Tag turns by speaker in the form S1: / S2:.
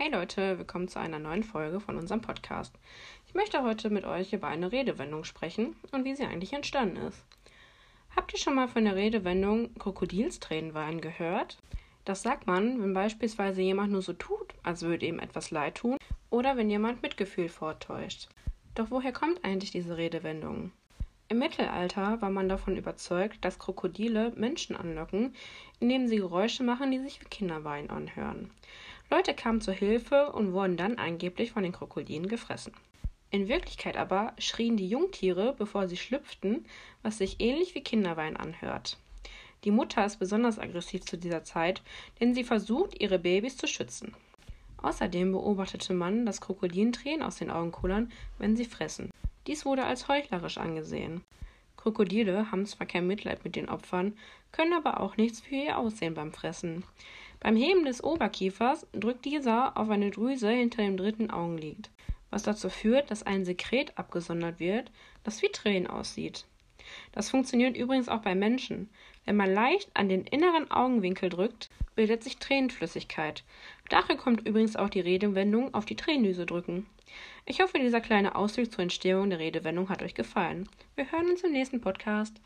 S1: Freunde, willkommen zu einer neuen Folge von unserem Podcast. Ich möchte heute mit euch über eine Redewendung sprechen und wie sie eigentlich entstanden ist. Habt ihr schon mal von der Redewendung Krokodilstränen weinen gehört? Das sagt man, wenn beispielsweise jemand nur so tut, als würde ihm etwas leid tun, oder wenn jemand Mitgefühl vortäuscht. Doch woher kommt eigentlich diese Redewendung? Im Mittelalter war man davon überzeugt, dass Krokodile Menschen anlocken, indem sie Geräusche machen, die sich wie Kinderwein anhören. Leute kamen zur Hilfe und wurden dann angeblich von den Krokodilen gefressen. In Wirklichkeit aber schrien die Jungtiere, bevor sie schlüpften, was sich ähnlich wie Kinderwein anhört. Die Mutter ist besonders aggressiv zu dieser Zeit, denn sie versucht, ihre Babys zu schützen. Außerdem beobachtete man, dass Krokodilen Tränen aus den Augen kullern, wenn sie fressen. Dies wurde als heuchlerisch angesehen. Krokodile haben zwar kein Mitleid mit den Opfern, können aber auch nichts für ihr Aussehen beim Fressen. Beim Heben des Oberkiefers drückt dieser auf eine Drüse hinter dem dritten Augenlid, was dazu führt, dass ein Sekret abgesondert wird, das wie Tränen aussieht. Das funktioniert übrigens auch bei Menschen. Wenn man leicht an den inneren Augenwinkel drückt, bildet sich Tränenflüssigkeit. Daher kommt übrigens auch die Redewendung auf die Tränendüse drücken. Ich hoffe, dieser kleine Ausdruck zur Entstehung der Redewendung hat euch gefallen. Wir hören uns im nächsten Podcast.